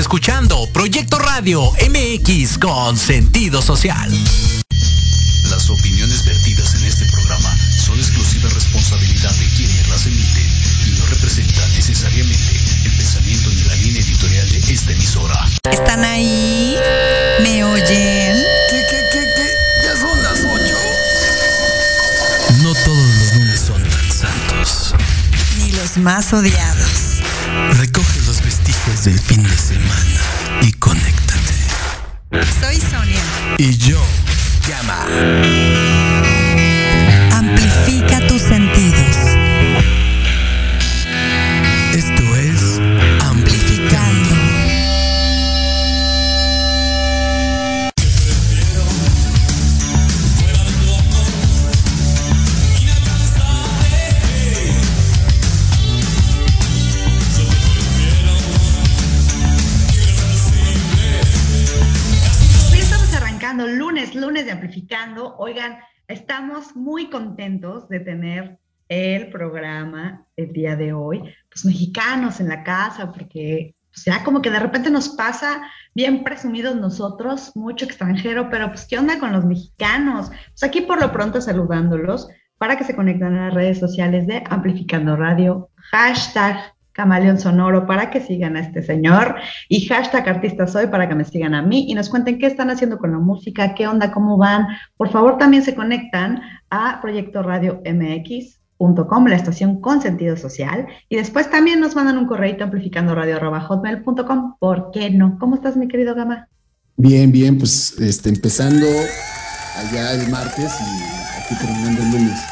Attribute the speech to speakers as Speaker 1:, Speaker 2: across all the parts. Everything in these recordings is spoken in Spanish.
Speaker 1: Escuchando Proyecto Radio MX con sentido social.
Speaker 2: Las opiniones vertidas en este programa son exclusiva responsabilidad de quienes las emiten y no representan necesariamente el pensamiento ni la línea editorial de esta emisora.
Speaker 3: ¿Están ahí? ¿Me oyen?
Speaker 4: ¿Qué, qué, qué, qué? Ya son las ocho.
Speaker 5: No todos los lunes son tan santos.
Speaker 3: Ni los más odiados.
Speaker 5: Recoge los vestigios del fin de semana Y yo, llama.
Speaker 6: Oigan, estamos muy contentos de tener el programa el día de hoy, pues mexicanos en la casa, porque pues, ya como que de repente nos pasa bien presumidos nosotros, mucho extranjero, pero pues ¿qué onda con los mexicanos? Pues aquí por lo pronto saludándolos para que se conecten a las redes sociales de Amplificando Radio, hashtag Camaleón Sonoro para que sigan a este señor y hashtag artista soy para que me sigan a mí y nos cuenten qué están haciendo con la música, qué onda, cómo van. Por favor, también se conectan a Proyecto Radio MX.com, la estación con sentido social, y después también nos mandan un correo amplificando radio.hotmail.com. ¿Por qué no? ¿Cómo estás, mi querido Gama?
Speaker 4: Bien, bien, pues este, empezando allá el martes y aquí terminando el lunes.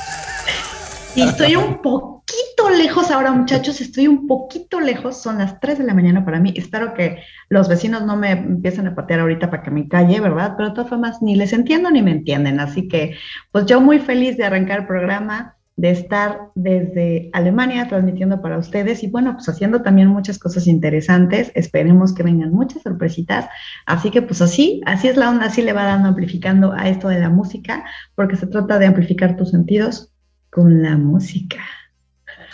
Speaker 6: Y estoy un poquito lejos ahora, muchachos, estoy un poquito lejos, son las 3 de la mañana para mí. Espero que los vecinos no me empiecen a patear ahorita para que me calle, ¿verdad? Pero de todas formas, ni les entiendo ni me entienden. Así que, pues yo muy feliz de arrancar el programa, de estar desde Alemania transmitiendo para ustedes y bueno, pues haciendo también muchas cosas interesantes. Esperemos que vengan muchas sorpresitas. Así que, pues así, así es la onda, así le va dando amplificando a esto de la música, porque se trata de amplificar tus sentidos con la música.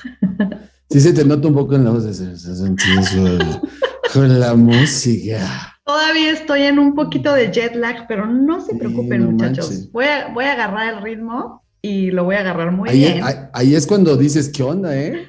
Speaker 4: Sí se te nota un poco en la voz de con la música.
Speaker 6: Todavía estoy en un poquito de jet lag, pero no se
Speaker 4: Sí,
Speaker 6: preocupen,
Speaker 4: no
Speaker 6: muchachos. Voy a, voy a agarrar el ritmo y lo voy a agarrar muy
Speaker 4: Ahí,
Speaker 6: bien.
Speaker 4: ahí- ahí es cuando dices, ¿qué onda, eh?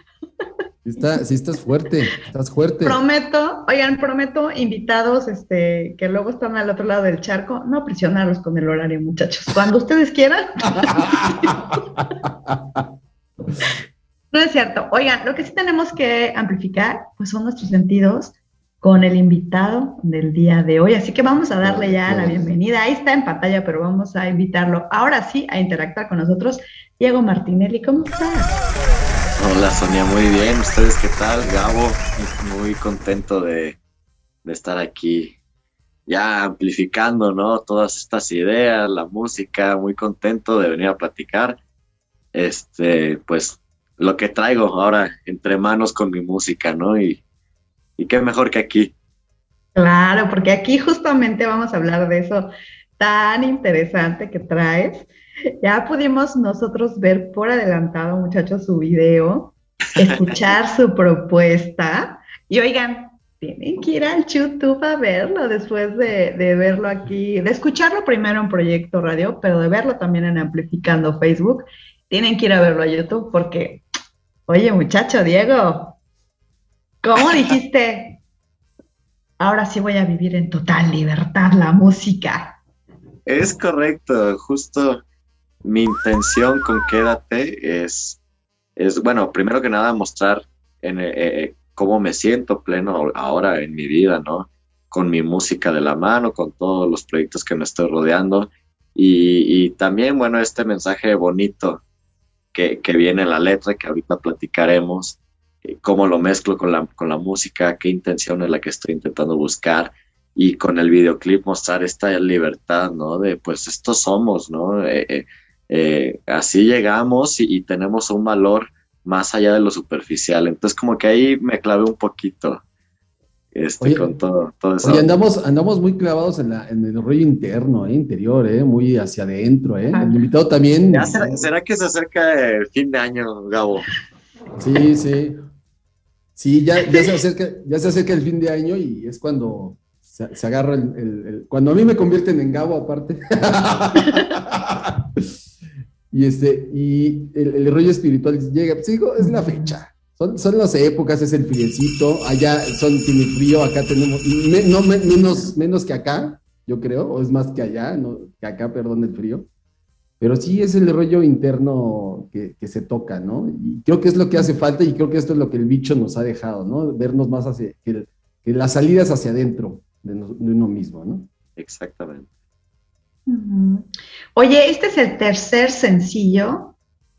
Speaker 4: Sí, está, sí estás fuerte, estás fuerte.
Speaker 6: Prometo, oigan, prometo invitados este, que luego están al otro lado del charco, no presionarlos con el horario, muchachos. Cuando ustedes quieran. No es cierto. Oigan, lo que sí tenemos que amplificar, pues son nuestros sentidos con el invitado del día de hoy. Así que vamos a darle ya la bienvenida. Ahí está en pantalla, pero vamos a invitarlo ahora sí a interactuar con nosotros. Diego Martinelli, ¿cómo estás?
Speaker 7: Hola Sonia, muy bien. ¿Ustedes qué tal? Gabo, muy contento de, de estar aquí ya amplificando, ¿no? Todas estas ideas, la música, muy contento de venir a platicar. Este, pues lo que traigo ahora entre manos con mi música, ¿no? Y, y qué mejor que aquí.
Speaker 6: Claro, porque aquí justamente vamos a hablar de eso tan interesante que traes. Ya pudimos nosotros ver por adelantado, muchachos, su video, escuchar su propuesta. Y oigan, tienen que ir al YouTube a verlo después de, de verlo aquí, de escucharlo primero en Proyecto Radio, pero de verlo también en Amplificando Facebook. Tienen que ir a verlo a YouTube porque, oye, muchacho, Diego, ¿cómo dijiste? Ahora sí voy a vivir en total libertad la música.
Speaker 7: Es correcto, justo mi intención con Quédate es, es bueno, primero que nada mostrar en, eh, eh, cómo me siento pleno ahora en mi vida, ¿no? Con mi música de la mano, con todos los proyectos que me estoy rodeando y, y también, bueno, este mensaje bonito que, viene en la letra, que ahorita platicaremos, eh, cómo lo mezclo con la, con la música, qué intención es la que estoy intentando buscar y con el videoclip mostrar esta libertad, ¿no? De pues estos somos, ¿no? Eh, eh, así llegamos y, y, tenemos un valor más allá de lo superficial. Entonces como que ahí me clavé un poquito este,
Speaker 4: Oye,
Speaker 7: con todo, todo eso.
Speaker 4: Oye, andamos, andamos muy clavados en, la, en el rollo interno, eh, interior, eh, muy hacia adentro. Eh. El invitado también.
Speaker 7: ¿Ya será, será, que se acerca el fin de año, Gabo?
Speaker 4: Sí, sí. Sí, ya, ya, se acerca, ya se acerca el fin de año y es cuando se, se agarra el, el- el- Cuando a mí me convierten en Gabo, aparte. y este, y el, el rollo espiritual llega. Pues digo, es la fecha. Son, son las épocas, es el friecito. Allá son, tiene frío, acá tenemos. me- no me- menos, menos que acá, yo creo, o es más que allá, no, que acá, perdón, el frío. Pero sí es el rollo interno que, que se toca, ¿no? Y creo que es lo que hace falta y creo que esto es lo que el bicho nos ha dejado, ¿no? Vernos más hacia, que, el- que las salidas hacia adentro de, uno mismo, ¿no?
Speaker 7: Exactamente.
Speaker 6: Oye, este es el tercer sencillo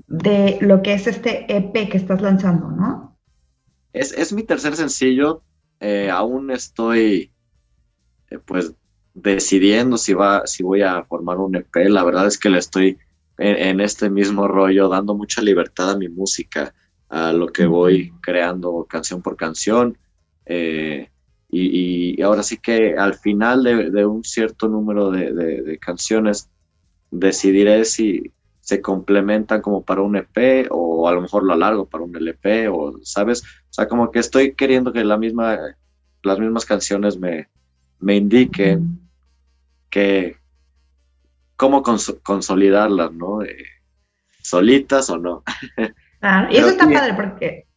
Speaker 6: de lo que es este EP que estás lanzando, ¿no?
Speaker 7: Es, es mi tercer sencillo. eh, aún estoy, eh, pues, decidiendo si va, si voy a formar un EP. La verdad es que le estoy en, este mismo rollo, dando mucha libertad a mi música, a lo que voy creando canción por canción. eh, y, ahora sí que al final de, un cierto número de canciones decidiré si se complementan como para un EP o a lo mejor lo alargo para un LP o, ¿sabes? O sea, como que estoy queriendo que la misma, las mismas canciones me, me indiquen que cómo cons- consolidarlas, ¿no? Eh, solitas o no.
Speaker 6: Claro, y eso está padre porque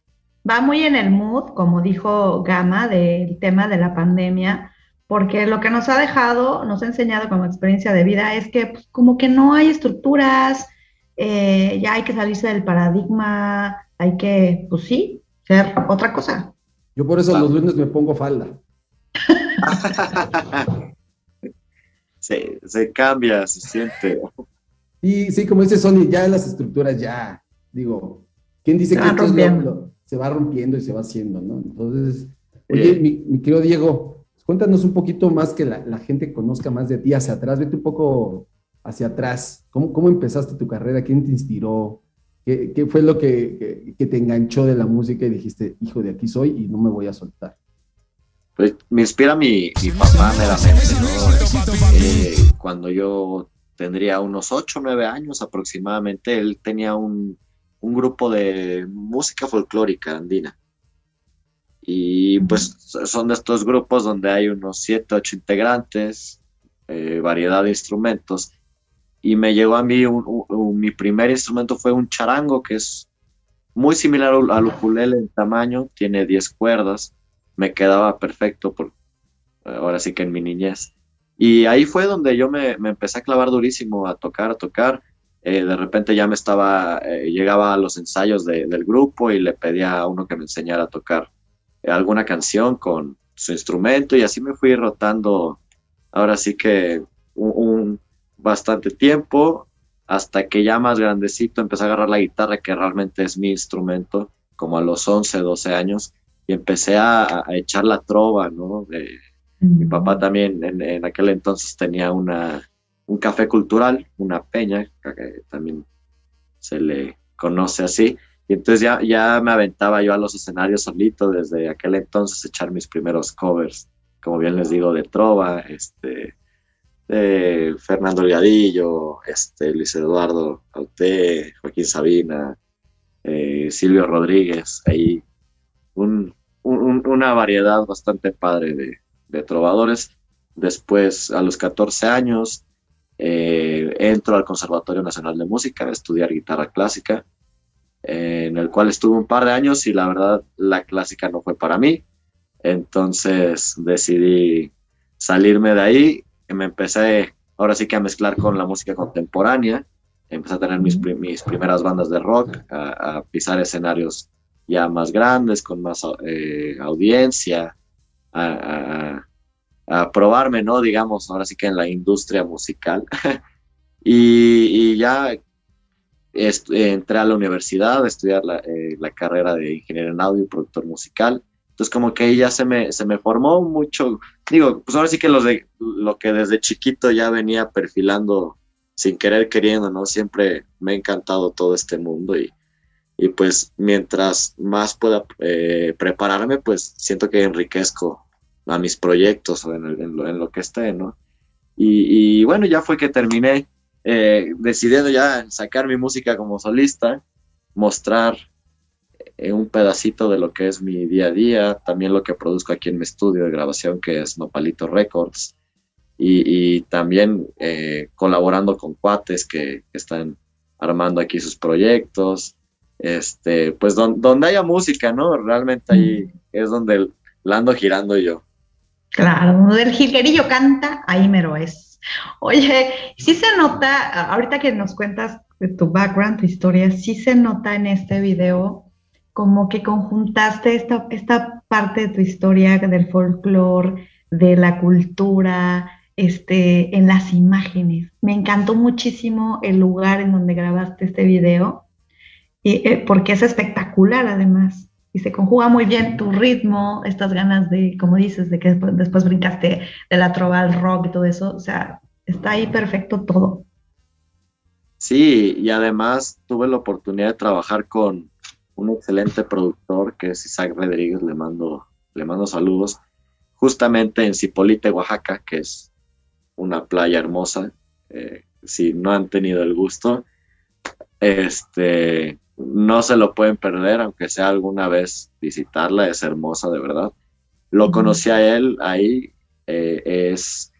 Speaker 6: va muy en el mood, como dijo Gama, del tema de la pandemia, porque lo que nos ha dejado, nos ha enseñado como experiencia de vida es que pues, como que no hay estructuras, eh, ya hay que salirse del paradigma, hay que, pues sí, ser otra cosa.
Speaker 4: Yo por eso los lunes me pongo falda.
Speaker 7: se, se cambia, se siente.
Speaker 4: Y sí, como dice Sony, ya las estructuras ya, digo, ¿quién dice
Speaker 6: Se
Speaker 4: que esto es lo- se va rompiendo y se va haciendo, ¿no? Entonces, oye, mi, mi querido Diego, cuéntanos un poquito más que la, la gente conozca más de ti hacia atrás, vete un poco hacia atrás. ¿Cómo, cómo empezaste tu carrera? ¿Quién te inspiró? ¿Qué, qué fue lo que, que- que te enganchó de la música y dijiste, hijo, de aquí soy y no me voy a soltar?
Speaker 7: Pues me inspira mi, mi papá meramente, ¿no? Eh, cuando yo tendría unos 8 o 9 años aproximadamente, él tenía un, un grupo de música folclórica andina. Y pues son de estos grupos donde hay unos 7, 8 integrantes, eh, variedad de instrumentos. Y me llegó a mí, un- mi primer instrumento fue un charango, que es muy similar al ukulele en tamaño, tiene 10 cuerdas me quedaba perfecto por ahora sí que en mi niñez. Y ahí fue donde yo me, me empecé a clavar durísimo a tocar, a tocar. Eh, de repente ya me estaba, eh, llegaba a los ensayos de- del grupo y le pedía a uno que me enseñara a tocar eh, alguna canción con su instrumento y así me fui rotando ahora sí que un bastante tiempo hasta que ya más grandecito empecé a agarrar la guitarra que realmente es mi instrumento como a los 11, 12 años y empecé a, a echar la trova, ¿no? Mi papá también en, en aquel entonces tenía una, un café cultural, una peña, que también se le conoce así. Y entonces ya, ya me aventaba yo a los escenarios solito desde aquel entonces echar mis primeros covers, como bien les digo, de Trova, este, de Fernando Delgadillo, este, Luis Eduardo Auté, Joaquín Sabina, eh, Silvio Rodríguez, ahí un, un- una variedad bastante padre de, trovadores. Después, a los 14 años, eh, entro al Conservatorio Nacional de Música a estudiar guitarra clásica, eh, en el cual estuve un par de años y la verdad la clásica no fue para mí. Entonces decidí salirme de ahí y me empecé ahora sí que a mezclar con la música contemporánea. Empecé a tener mis, mis primeras bandas de rock, a, a pisar escenarios ya más grandes, con más eh, audiencia, a, a- a probarme, ¿no? Digamos, ahora sí que en la industria musical. y, y ya entré a la universidad a estudiar la, eh, la carrera de ingeniero en audio y productor musical. Entonces como que ahí ya se me, se me formó mucho, digo, pues ahora sí que los de, lo que desde chiquito ya venía perfilando sin querer queriendo, ¿no? Siempre me ha encantado todo este mundo y, y pues mientras más pueda eh, prepararme, pues siento que enriquezco a mis proyectos o en, el- en lo, en lo que esté, ¿no? Y, y bueno, ya fue que terminé eh, decidiendo ya sacar mi música como solista, mostrar eh, un pedacito de lo que es mi día a día, también lo que produzco aquí en mi estudio de grabación que es Nopalito Records y, también eh, colaborando con cuates que, están armando aquí sus proyectos, este, pues donde haya música, ¿no? Realmente ahí es donde la ando girando yo.
Speaker 6: Claro, donde el jilguerillo canta, ahí mero es. Oye, sí se nota, ahorita que nos cuentas de tu background, tu historia, sí se nota en este video como que conjuntaste esta, esta parte de tu historia del folclore, de la cultura, este, en las imágenes. Me encantó muchísimo el lugar en donde grabaste este video, y, eh, porque es espectacular además. Y se conjuga muy bien tu ritmo, estas ganas de, como dices, de que después, brincaste de la trova al rock y todo eso. O sea, está ahí perfecto todo.
Speaker 7: Sí, y además tuve la oportunidad de trabajar con un excelente productor que es Isaac Rodríguez, le mando, le mando saludos, justamente en Cipolite, Oaxaca, que es una playa hermosa. Eh, si no han tenido el gusto, este, no se lo pueden perder, aunque sea alguna vez visitarla, es hermosa de verdad. Lo conocí a él ahí, eh, es,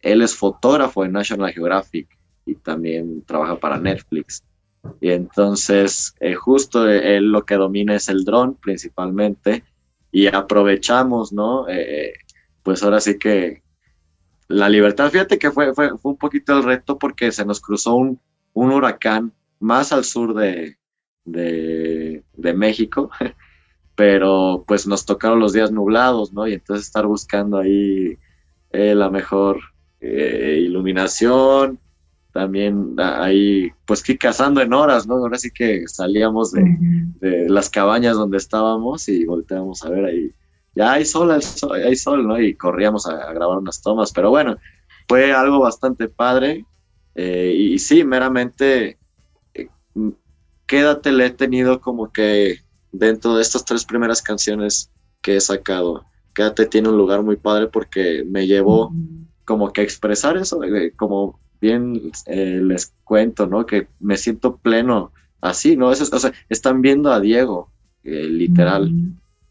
Speaker 7: él es fotógrafo de National Geographic y también trabaja para Netflix. Y entonces, eh, justo él lo que domina es el dron principalmente y aprovechamos, ¿no? pues ahora sí que la libertad. Fíjate que fue, fue, un poquito el reto porque se nos cruzó un, huracán más al sur de, de, México, pero pues nos tocaron los días nublados, ¿no? Y entonces estar buscando ahí eh, la mejor eh, iluminación, también ahí, pues que cazando en horas, ¿no? Ahora sí que salíamos de, de las cabañas donde estábamos y volteamos a ver ahí ya hay sol, hay sol, ¿no? Y corríamos a, grabar unas tomas, pero bueno, fue algo bastante padre. Eh, y, sí, meramente, eh, Quédate le he tenido como que dentro de estas tres primeras canciones que he sacado, Quédate tiene un lugar muy padre porque me llevó como que a expresar eso, eh, como bien les cuento, ¿no? Que me siento pleno así, ¿no? Eso, o sea, están viendo a Diego, literal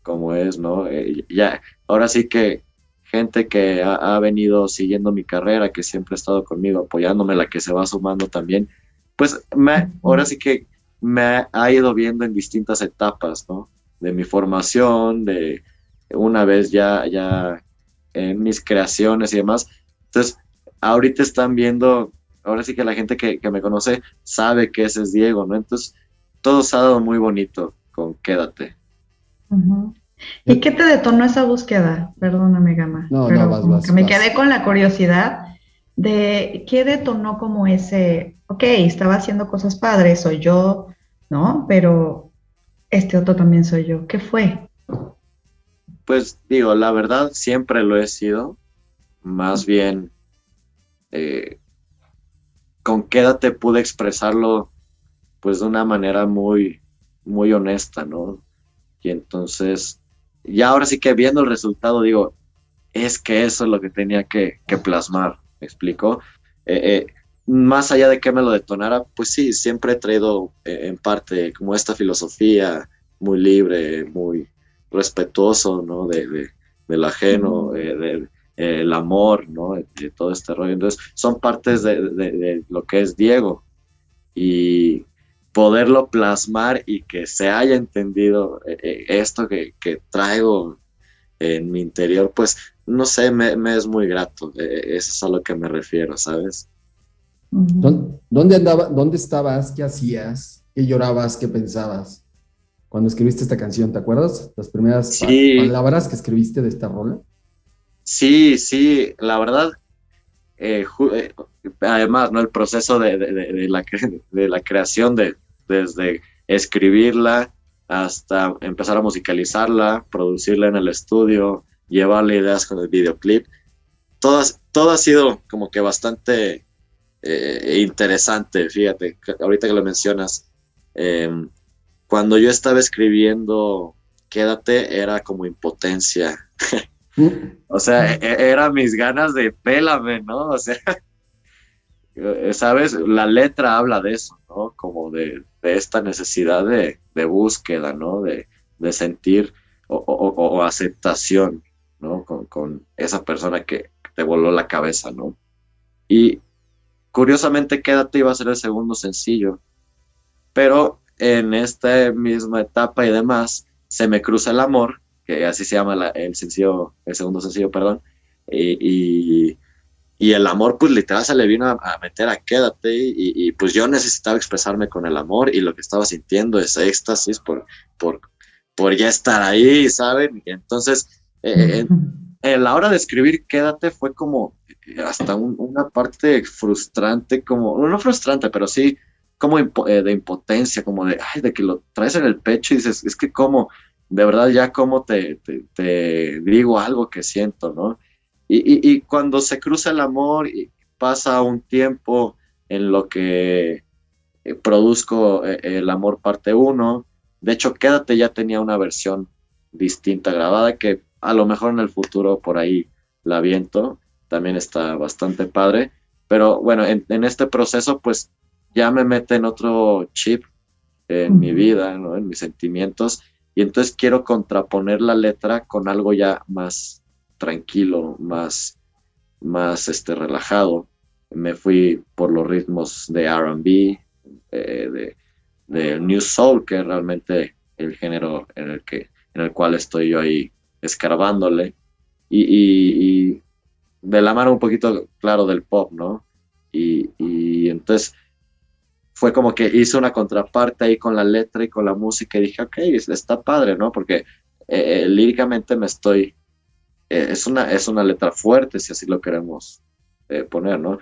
Speaker 7: como es, ¿no? Eh, ya, ahora sí que gente que ha, venido siguiendo mi carrera, que siempre ha estado conmigo, apoyándome, la que se va sumando también, pues me, ahora sí que me ha ido viendo en distintas etapas, ¿no? De mi formación, de una vez ya, ya en mis creaciones y demás. Entonces, ahorita están viendo, ahora sí que la gente que, me conoce sabe que ese es Diego, ¿no? Entonces, todo se ha dado muy bonito con Quédate.
Speaker 6: ¿Y qué te detonó esa búsqueda? Perdóname, Gama. No, pero no, vas, me quedé con la curiosidad de qué detonó como ese, ok, estaba haciendo cosas padres, soy yo, ¿no? Pero este otro también soy yo. ¿Qué fue?
Speaker 7: Pues digo, la verdad siempre lo he sido. Más bien, eh, con quédate pude expresarlo pues de una manera muy, muy honesta, ¿no? Y entonces, ya ahora sí que viendo el resultado, digo, es que eso es lo que tenía que, plasmar, ¿me explico? Eh, eh, más allá de que me lo detonara, pues sí, siempre he traído eh, en parte como esta filosofía muy libre, muy respetuoso, ¿no? De, del ajeno, del amor, ¿no? De, todo este rollo. Entonces, son partes de, de, lo que es Diego. Y, poderlo plasmar y que se haya entendido eh, eh, esto que, traigo en mi interior, pues no sé, me, es muy grato. Eh, eso es a lo que me refiero, ¿sabes?
Speaker 4: ¿Dónde andaba, dónde estabas? ¿Qué hacías? ¿Qué llorabas? ¿Qué pensabas? Cuando escribiste esta canción, ¿te acuerdas? Las primeras palabras que escribiste de esta rola.
Speaker 7: Sí, sí, la verdad, además, ¿no? El proceso de, la, de la creación de, desde escribirla hasta empezar a musicalizarla, producirla en el estudio, llevarle ideas con el videoclip. Todo ha sido como que bastante eh, interesante, fíjate, ahorita que lo mencionas. Em, cuando yo estaba escribiendo Quédate, era como impotencia. o sea, e, era mis ganas de pélame, ¿no? O sea, ¿sabes? La letra habla de eso, ¿no? Como de, esta necesidad de, búsqueda, ¿no? De, sentir o, aceptación, ¿no? Con, esa persona que te voló la cabeza, ¿no? Y curiosamente, Quédate iba a ser el segundo sencillo, pero en esta misma etapa y demás, se me cruza el amor, que así se llama el sencillo, el segundo sencillo, perdón, y y el amor, pues literal se le vino a, meter a quédate y, pues yo necesitaba expresarme con el amor y lo que estaba sintiendo, ese éxtasis por, por, por ya estar ahí, ¿saben? Y entonces, eh, en, la hora de escribir quédate fue como eh, hasta una parte frustrante, como, no frustrante, pero sí como eh, de impotencia, como de, ay, de que lo traes en el pecho y dices, es que como, de verdad ya como te, te digo algo que siento, ¿no? Y, cuando se cruza el amor y pasa un tiempo en lo que eh, produzco eh, el amor parte 1, de hecho Quédate ya tenía una versión distinta grabada que a lo mejor en el futuro por ahí la viento, también está bastante padre, pero bueno, en, este proceso pues ya me mete en otro chip en mi vida, en mis sentimientos, y entonces quiero contraponer la letra con algo ya más tranquilo, más, más este, relajado. Me fui por los ritmos de RB, eh, de, New Soul, que es realmente el género en el, que, en el cual estoy yo ahí escarbándole. Y, de la mano un poquito, claro, del pop, ¿no? Y, entonces fue como que hice una contraparte ahí con la letra y con la música y dije, ok, está padre, ¿no? Porque eh, eh, líricamente me estoy eh, es, una, es una letra fuerte, si así lo queremos eh, poner, ¿no?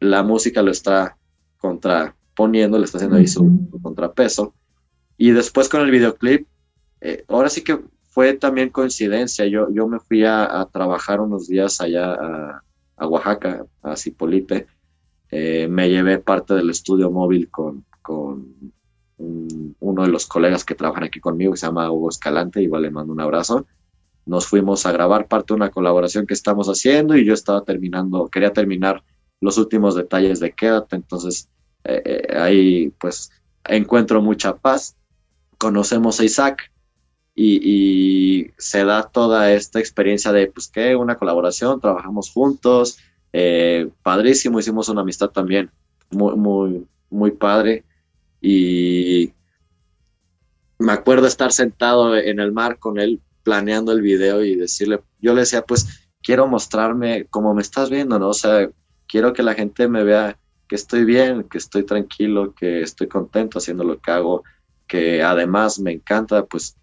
Speaker 7: La música lo está contraponiendo, le está haciendo ahí su, contrapeso. Y después con el videoclip, ahora sí que fue también coincidencia. Yo, yo me fui a, trabajar unos días allá a, Oaxaca, a Cipolite. Me llevé parte del estudio móvil con, con uno de los colegas que trabajan aquí conmigo, que se llama Hugo Escalante, igual le mando un abrazo. Nos fuimos a grabar parte de una colaboración que estamos haciendo y yo estaba terminando, quería terminar los últimos detalles de Quédate, entonces eh, eh, ahí pues encuentro mucha paz, conocemos a Isaac y, se da toda esta experiencia de pues que una colaboración, trabajamos juntos, eh, padrísimo, hicimos una amistad también muy, muy, muy padre y me acuerdo estar sentado en el mar con él planeando el video y decirle, yo le decía, pues quiero mostrarme como me estás viendo, ¿no? O sea, quiero que la gente me vea que estoy bien, que estoy tranquilo, que estoy contento haciendo lo que hago, que además me encanta, pues,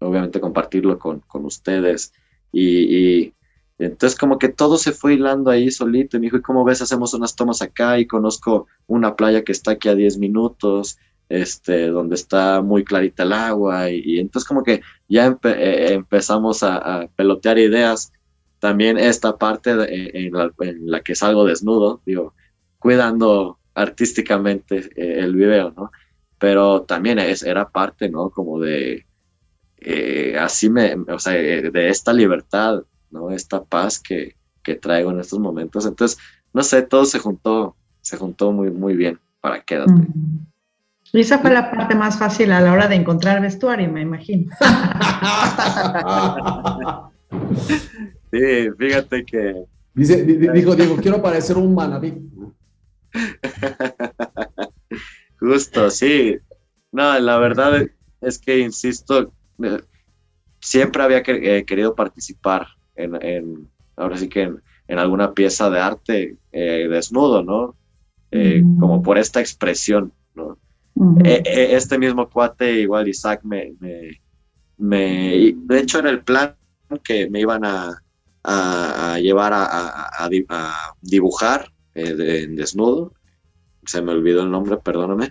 Speaker 7: obviamente compartirlo con, ustedes. Y, entonces como que todo se fue hilando ahí solito y me dijo, ¿y cómo ves? Hacemos unas tomas acá y conozco una playa que está aquí a 10 minutos este, donde está muy clarita el agua y, entonces como que ya eh, empezamos a, pelotear ideas. También esta parte en, la, que salgo desnudo, digo, cuidando artísticamente eh, el video, ¿no? Pero también es, era parte, ¿no? Como de, eh, así me, o sea, de esta libertad, ¿no? Esta paz que, que traigo en estos momentos. Entonces, no sé, todo se juntó, se juntó muy, muy bien para quédate.
Speaker 6: Y esa fue la parte más fácil a la hora de encontrar vestuario, me imagino.
Speaker 7: sí, fíjate que.
Speaker 4: Dice, dijo Diego, quiero parecer un manabí.
Speaker 7: Justo, sí. No, la verdad es que, insisto, eh, siempre había eh, querido participar en, ahora sí que en, alguna pieza de arte eh, desnudo, ¿no? Como por esta expresión, ¿no? Eh, eh, este mismo cuate, igual Isaac, me, me, de hecho en el plan que me iban a, llevar a, dibujar eh, en desnudo, se me olvidó el nombre, perdóname,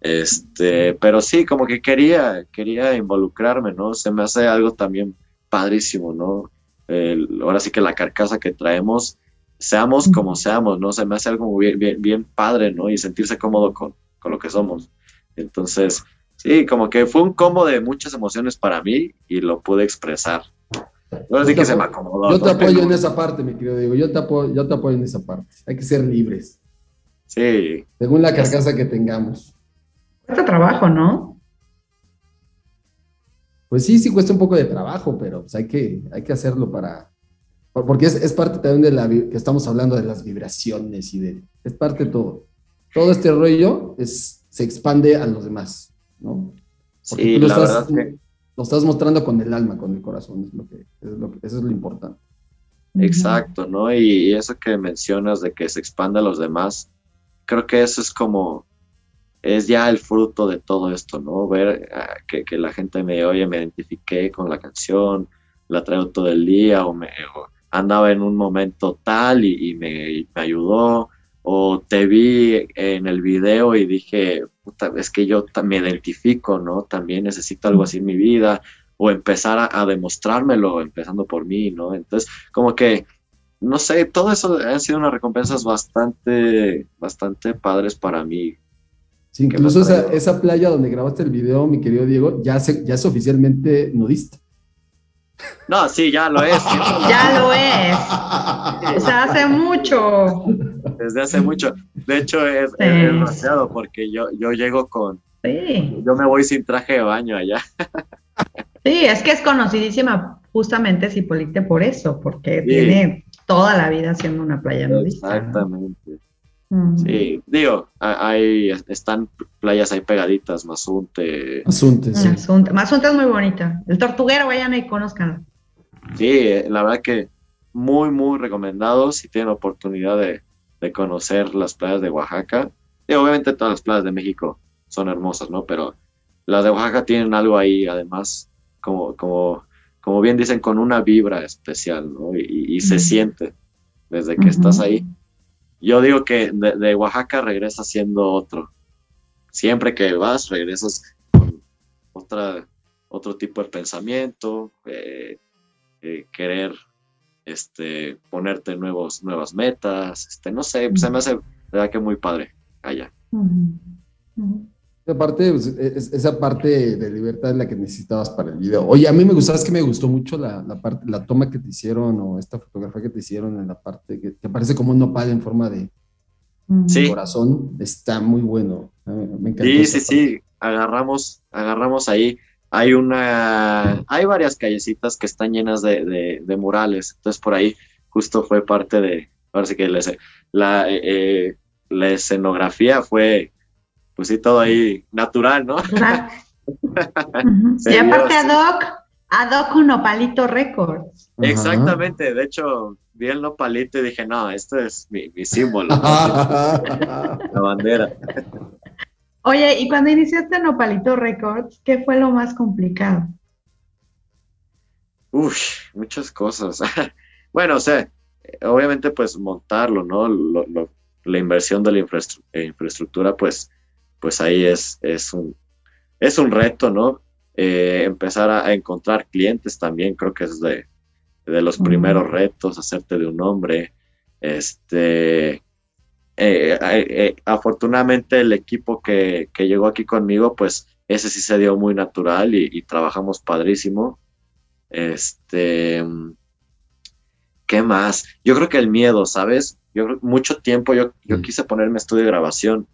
Speaker 7: este, pero sí, como que quería, quería involucrarme, ¿no? Se me hace algo también padrísimo, ¿no? Ahora sí que la carcasa que traemos, seamos como seamos, ¿no? Se me hace algo bien, bien, bien padre, ¿no? Y sentirse cómodo con, con lo que somos. Entonces, sí, como que fue un combo de muchas emociones para mí y lo pude expresar. Ahora sí que se me acomodó.
Speaker 4: Yo te apoyo en esa parte, mi querido Diego. Yo te apoyo, yo te apoyo en esa parte. Hay que ser libres.
Speaker 7: Sí.
Speaker 4: Según la carcasa que tengamos.
Speaker 6: Cuesta trabajo, ¿no?
Speaker 4: Pues sí, sí cuesta un poco de trabajo, pero pues hay que, hay que hacerlo para, porque es, es, parte también de la que estamos hablando de las vibraciones y de, es parte de todo. Todo este rollo es, se expande a los demás, ¿no? Porque
Speaker 7: sí,
Speaker 4: tú lo
Speaker 7: la
Speaker 4: estás,
Speaker 7: verdad que,
Speaker 4: lo estás mostrando con el alma, con el corazón, es lo que, es lo que, eso es lo importante.
Speaker 7: exacto, ¿no? Y, y eso que mencionas de que se expanda a los demás, creo que eso es como, es ya el fruto de todo esto, ¿no? Ver ah, que, que, la gente me, oye, me identifiqué con la canción, la traigo todo el día, o, me, o andaba en un momento tal y, y, me, y, me, ayudó, o te vi en el video y dije, puta, es que yo me identifico, ¿no? También necesito algo así en mi vida, o empezar a, a demostrármelo, empezando por mí, ¿no? Entonces, como que no sé, todo eso han sido unas recompensas bastante, bastante padres para mí.
Speaker 4: Sí, incluso esa, esa, playa donde grabaste el video, mi querido Diego, ya, se, ya es oficialmente nudista.
Speaker 7: No, sí, ya lo es.
Speaker 6: ya lo es. Desde hace mucho.
Speaker 7: Desde hace mucho. De hecho, es, sí. es demasiado porque yo, yo llego con...
Speaker 6: Sí.
Speaker 7: Yo me voy sin traje de baño allá.
Speaker 6: sí, es que es conocidísima justamente Cipolite por eso, porque sí. tiene toda la vida siendo una playa nudista.
Speaker 7: Exactamente. ¿no? Sí, digo, hay, están playas ahí pegaditas, Mazunte.
Speaker 4: Mazunte, sí.
Speaker 6: Mazunte. Mazunte es muy bonita. El tortuguero, vayan y conozcan.
Speaker 7: Sí, la verdad que muy, muy recomendado si tienen oportunidad de, de conocer las playas de Oaxaca. Y obviamente todas las playas de México son hermosas, ¿no? Pero las de Oaxaca tienen algo ahí, además, como, como, como bien dicen, con una vibra especial, ¿no? Y, y, y se uh -huh. siente desde que uh -huh. estás ahí yo digo que de, de, Oaxaca regresa siendo otro. Siempre que vas, regresas con otra, otro tipo de pensamiento, eh, eh, querer este, ponerte nuevos, nuevas metas, este, no sé, se me hace, verdad que muy padre allá.
Speaker 6: Uh -huh.
Speaker 4: Esa parte, pues, es, esa parte de libertad es la que necesitabas para el video. Oye, a mí me gustaba, es que me gustó mucho la, la, parte, la toma que te hicieron o esta fotografía que te hicieron en la parte que, que parece como un nopal en forma de
Speaker 7: sí.
Speaker 4: corazón. Está muy bueno. Me encantó.
Speaker 7: Sí, sí, parte. sí. Agarramos, agarramos ahí. Hay una, hay varias callecitas que están llenas de, de, de murales. Entonces por ahí justo fue parte de, parece que la, la, eh, la escenografía fue pues sí, todo ahí natural, ¿no?
Speaker 6: Claro. y aparte ad hoc, ad hoc un Nopalito Records.
Speaker 7: Exactamente, de hecho, vi el Nopalito y dije, no, esto es mi, mi símbolo, la bandera.
Speaker 6: Oye, y cuando iniciaste Nopalito Records, ¿qué fue lo más complicado?
Speaker 7: Uf, muchas cosas. bueno, o sea, obviamente pues montarlo, ¿no? Lo, lo, la inversión de la infraestructura, pues pues ahí es, es, un, es un reto, ¿no? Eh, empezar a, a, encontrar clientes también, creo que es de, de los primeros retos, hacerte de un nombre. Este, eh, eh, afortunadamente el equipo que, que, llegó aquí conmigo, pues ese sí se dio muy natural y, y trabajamos padrísimo. Este, ¿qué más? Yo creo que el miedo, ¿sabes? Yo mucho tiempo yo, yo mm. quise ponerme estudio de grabación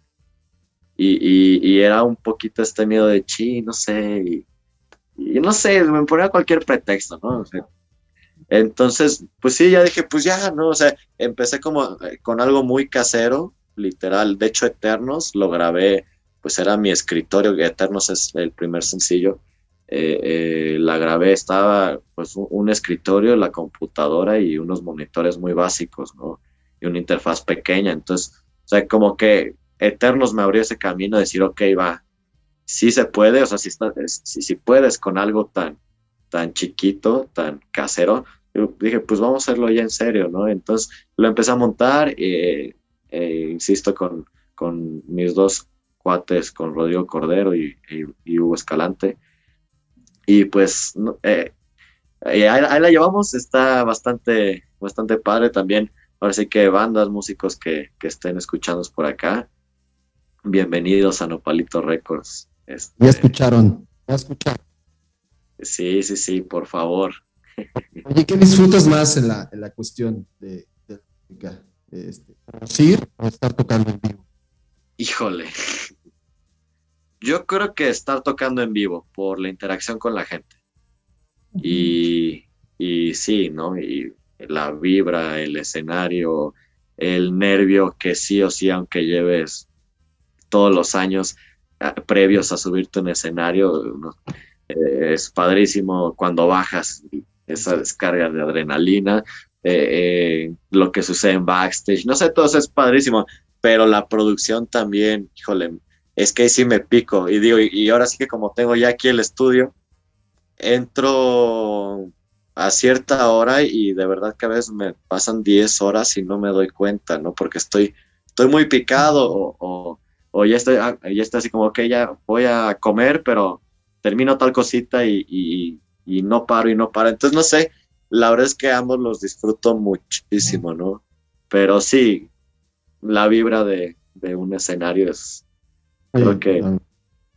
Speaker 7: y, y, y, era un poquito este miedo de chi, no sé, y, y, no sé, me ponía cualquier pretexto, ¿no? O sea, entonces, pues sí, ya dije, pues ya, ¿no? O sea, empecé como eh, con algo muy casero, literal, de hecho, Eternos, lo grabé, pues era mi escritorio, Eternos es el primer sencillo, eh, eh, la grabé, estaba pues un, un, escritorio, la computadora y unos monitores muy básicos, ¿no? Y una interfaz pequeña, entonces, o sea, como que Eternos me abrió ese camino de decir, ok, va, sí se puede, o sea, si, está, si, puedes con algo tan, tan chiquito, tan casero, yo dije, pues vamos a hacerlo ya en serio, ¿no? Entonces lo empecé a montar, eh, eh, insisto, con, con mis dos cuates, con Rodrigo Cordero y, Hugo Escalante, y pues eh, ahí, ahí, la llevamos, está bastante, bastante padre también, ahora sí que bandas, músicos que, que estén escuchando por acá, bienvenidos a Nopalito Records.
Speaker 4: Este, ya escucharon, ya escucharon.
Speaker 7: Sí, sí, sí, por favor.
Speaker 4: Oye, ¿qué disfrutas más en la, en la cuestión de, de, de este, ¿producir o estar tocando en vivo?
Speaker 7: híjole. Yo creo que estar tocando en vivo por la interacción con la gente. Y, y sí, ¿no? Y la vibra, el escenario, el nervio que sí o sí, aunque lleves todos los años ah, previos a subirte un escenario, eh, es padrísimo cuando bajas esa descarga de adrenalina, eh, eh, lo que sucede en backstage, no sé, todo eso es padrísimo, pero la producción también, híjole, es que ahí sí me pico y digo, y ahora sí que como tengo ya aquí el estudio, entro a cierta hora y de verdad que a veces me pasan 10 horas y no me doy cuenta, ¿no? Porque estoy, estoy muy picado o, o, ya, estoy, ah, ya estoy así como que ya voy a comer, pero termino tal cosita y, y, y, no paro y no paro. Entonces, no sé, la verdad es que ambos los disfruto muchísimo, ¿no? Pero sí, la vibra de, de un escenario es, creo que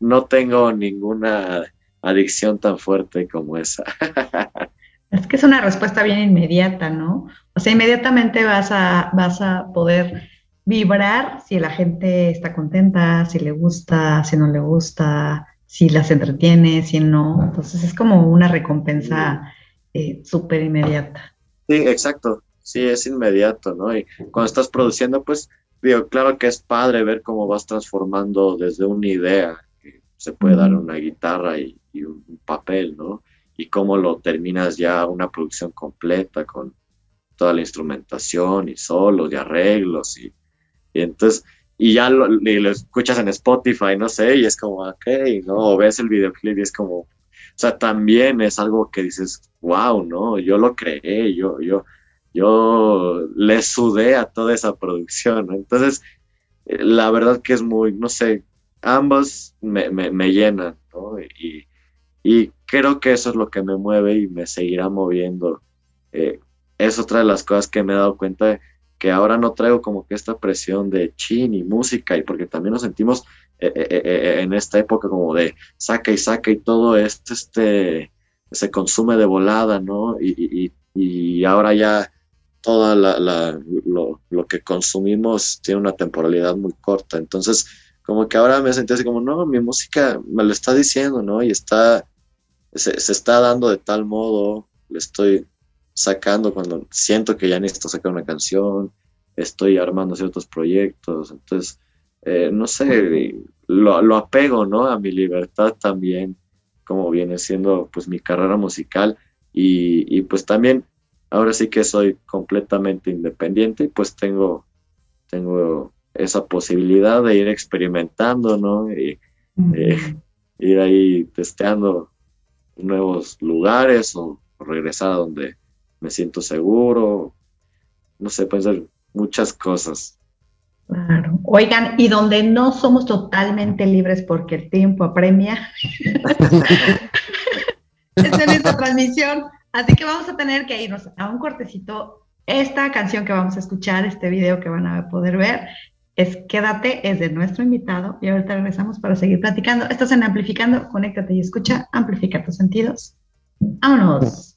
Speaker 7: no tengo ninguna adicción tan fuerte como esa.
Speaker 6: Es que es una respuesta bien inmediata, ¿no? O sea, inmediatamente vas a, vas a poder vibrar si la gente está contenta, si le gusta, si no le gusta, si las entretiene, si no. Entonces es como una recompensa eh, súper inmediata.
Speaker 7: Sí, exacto. Sí, es inmediato, ¿no? Y cuando estás produciendo, pues, digo, claro que es padre ver cómo vas transformando desde una idea, que se puede dar una guitarra y, y un papel, ¿no? y cómo lo terminas ya una producción completa con toda la instrumentación y solos y arreglos y, entonces y ya lo, lo, escuchas en Spotify, no sé, y es como, ok, ¿no? O ves el videoclip y es como, o sea, también es algo que dices, wow, ¿no? Yo lo creé, yo, yo, yo le sudé a toda esa producción, ¿no? Entonces, eh, la verdad que es muy, no sé, ambos me, me, me llenan, ¿no? Y, y creo que eso es lo que me mueve y me seguirá moviendo. Eh, es otra de las cosas que me he dado cuenta de que ahora no traigo como que esta presión de chin y música y porque también nos sentimos eh, eh, en esta época como de saca y saca y todo esto este se consume de volada, ¿no? Y, y, ahora ya todo lo, lo, que consumimos tiene una temporalidad muy corta. Entonces, como que ahora me sentí así como, no, mi música me lo está diciendo, ¿no? Y está, se, está dando de tal modo, le estoy sacando cuando siento que ya necesito sacar una canción, estoy armando ciertos proyectos, entonces, eh, no sé, lo, lo, apego, ¿no? A mi libertad también, como viene siendo pues mi carrera musical y, y pues también ahora sí que soy completamente independiente y pues tengo, tengo esa posibilidad de ir experimentando, ¿no? Y, eh, ir ahí testeando nuevos lugares o regresar a donde me siento seguro. No sé, pueden ser muchas cosas.
Speaker 6: Claro. Oigan, y donde no somos totalmente libres porque el tiempo apremia, es en esta transmisión. Así que vamos a tener que irnos a un cortecito. Esta canción que vamos a escuchar, este video que van a poder ver, es Quédate, es de nuestro invitado y ahorita regresamos para seguir platicando. Estás en Amplificando, conéctate y escucha, amplifica tus sentidos. Vámonos.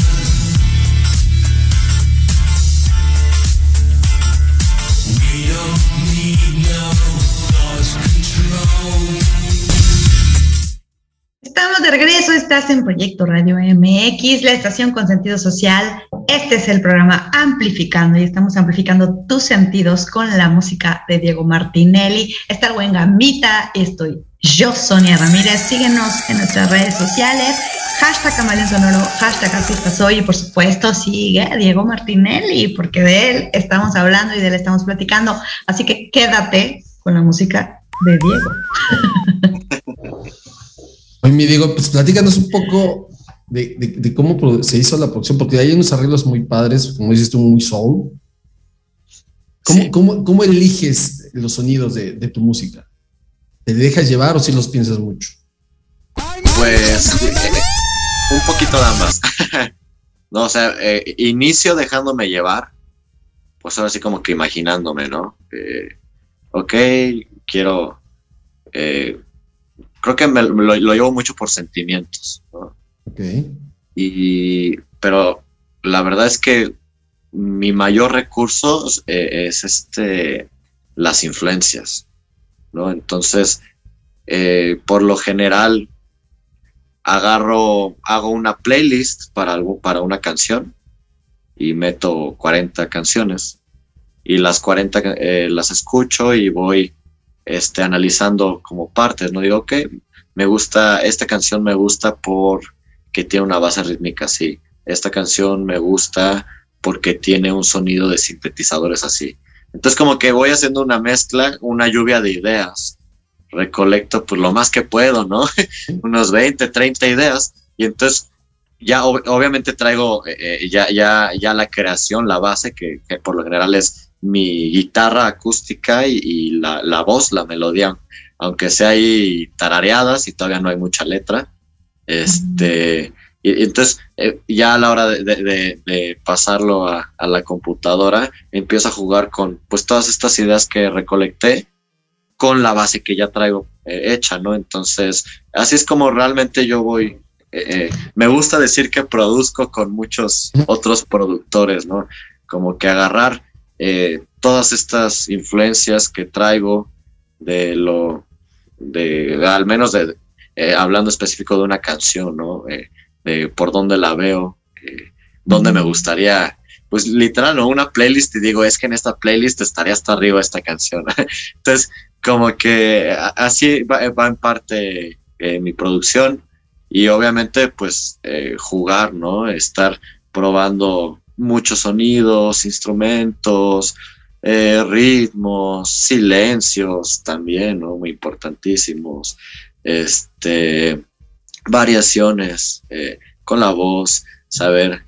Speaker 6: Estamos de regreso, estás en Proyecto Radio MX, la estación con sentido social. Este es el programa Amplificando y estamos amplificando tus sentidos con la música de Diego Martinelli. Está el buen Gambita, estoy yo, Sonia Ramírez. Síguenos en nuestras redes sociales, hashtag Camaleón Sonoro, hashtag Artista Soy y por supuesto sigue a Diego Martinelli porque de él estamos hablando y de él estamos platicando. Así que quédate con la música de Diego.
Speaker 4: Oye, mi Diego, pues platícanos un poco de, de- de cómo se hizo la producción, porque hay unos arreglos muy padres, como dices tú, muy soul. ¿Cómo,
Speaker 7: Sí.
Speaker 4: cómo- cómo eliges los sonidos de, de tu música? ¿Te dejas llevar o si los piensas mucho?
Speaker 7: Pues eh, un poquito de ambas. no, o sea, eh, inicio dejándome llevar, pues ahora sí como que imaginándome, ¿no? Eh, ok, quiero, eh, creo que me, lo llevo mucho por sentimientos, ¿no?
Speaker 4: Ok.
Speaker 7: Y, pero la verdad es que mi mayor recurso eh, es este, las influencias, ¿no? Entonces, eh, por lo general, agarro, hago una playlist para, algo, para una canción y meto 40 canciones y las 40 eh, las escucho y voy este, analizando como partes, ¿no? Digo, ok, me gusta, esta canción me gusta por que tiene una base rítmica así, esta canción me gusta porque tiene un sonido de sintetizadores así. Entonces como que voy haciendo una mezcla, una lluvia de ideas, recolecto pues lo más que puedo, ¿no? Unos 20, 30 ideas y entonces ya ob- obviamente traigo eh, eh, ya, ya, ya la creación, la base, que por lo general es mi guitarra acústica y, y la, la voz, la melodía, aunque sea ahí tarareadas y todavía no hay mucha letra. Este, y, y entonces eh, ya a la hora de, de- de- de pasarlo a, a la computadora, empiezo a jugar con pues todas estas ideas que recolecté con la base que ya traigo eh, hecha, ¿no? Entonces, así es como realmente yo voy. eh, eh, me gusta decir que produzco con muchos otros productores, ¿no? Como que agarrar eh, todas estas influencias que traigo de lo, de, al menos de, eh, hablando específico de una canción, ¿no? Eh, de por dónde la veo, dónde me gustaría, pues literal, ¿no? Una playlist y digo, es que en esta playlist estaría hasta arriba esta canción. Entonces, como que así va, va en parte mi producción y obviamente pues eh, jugar, ¿no? Estar probando muchos sonidos, instrumentos, eh, ritmos, silencios también, ¿no? Muy importantísimos. Este, variaciones eh, con la voz, saber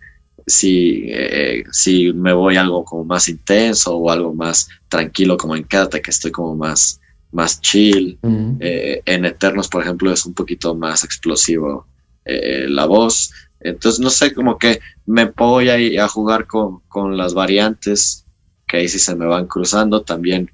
Speaker 7: si, eh, si me voy a algo como más intenso o algo más tranquilo como en Cata, que estoy como más, más chill.
Speaker 4: Mm.
Speaker 7: Eh, en Eternos, por ejemplo, es un poquito más explosivo eh, la voz. Entonces, no sé, como que me voy ahí a jugar con, con las variantes, que ahí sí se me van cruzando. También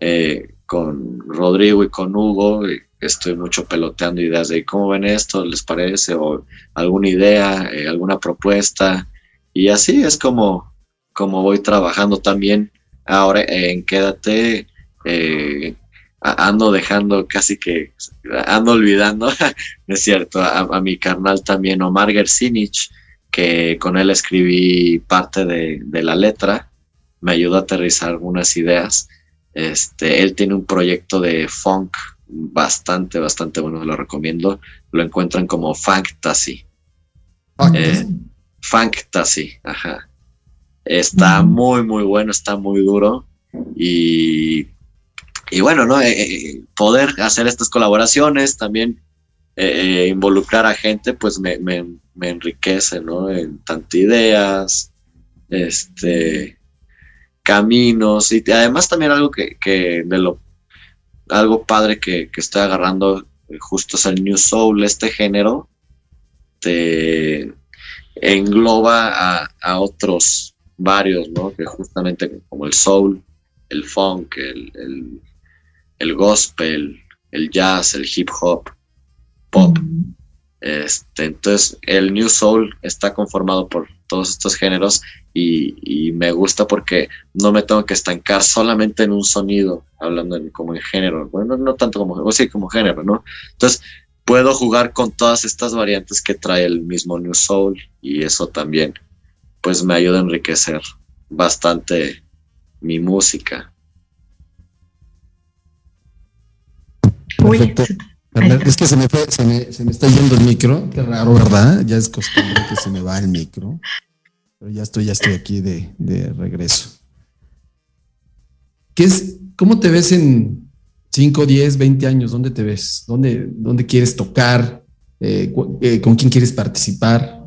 Speaker 7: eh, con Rodrigo y con Hugo, estoy mucho peloteando ideas de cómo ven esto, les parece, o alguna idea, eh, alguna propuesta. Y así es como, como voy trabajando también. Ahora en Quédate, eh, a- ando dejando casi que, ando olvidando, es cierto, a, a mi carnal también, Omar Gersinich, que con él escribí parte de, de la letra, me ayudó a aterrizar algunas ideas. Este, él tiene un proyecto de funk bastante, bastante bueno, lo recomiendo. Lo encuentran como Fantasy. Eh, Fantasy, ajá. Está muy, muy bueno, está muy duro. Y, y bueno, ¿no? Eh, eh, poder hacer estas colaboraciones, también eh, involucrar a gente, pues me, me, me enriquece, ¿no? En tantas ideas, este, caminos, y además también algo que, que de lo, algo padre que, que estoy agarrando eh, justo es el New Soul, este género, te engloba a, a otros varios, ¿no? Que justamente como el soul, el funk, el, el, el gospel, el jazz, el hip hop, pop. Este, entonces, el New Soul está conformado por todos estos géneros y, y me gusta porque no me tengo que estancar solamente en un sonido, hablando en- como en género. Bueno, no tanto como, o sí, como género, ¿no? Entonces, puedo jugar con todas estas variantes que trae el mismo New Soul y eso también, pues me ayuda a enriquecer bastante mi música.
Speaker 6: Uy,
Speaker 4: Perfecto. Es que se me, fue, se, me, se me está yendo el micro. Qué raro, ¿verdad? Ya es costumbre que se me va el micro. Pero ya estoy, ya estoy aquí de, de regreso. ¿Qué es, ¿Cómo te ves en 5, 10, 20 años? ¿Dónde te ves? ¿Dónde, dónde quieres tocar? Eh, eh, ¿Con quién quieres participar?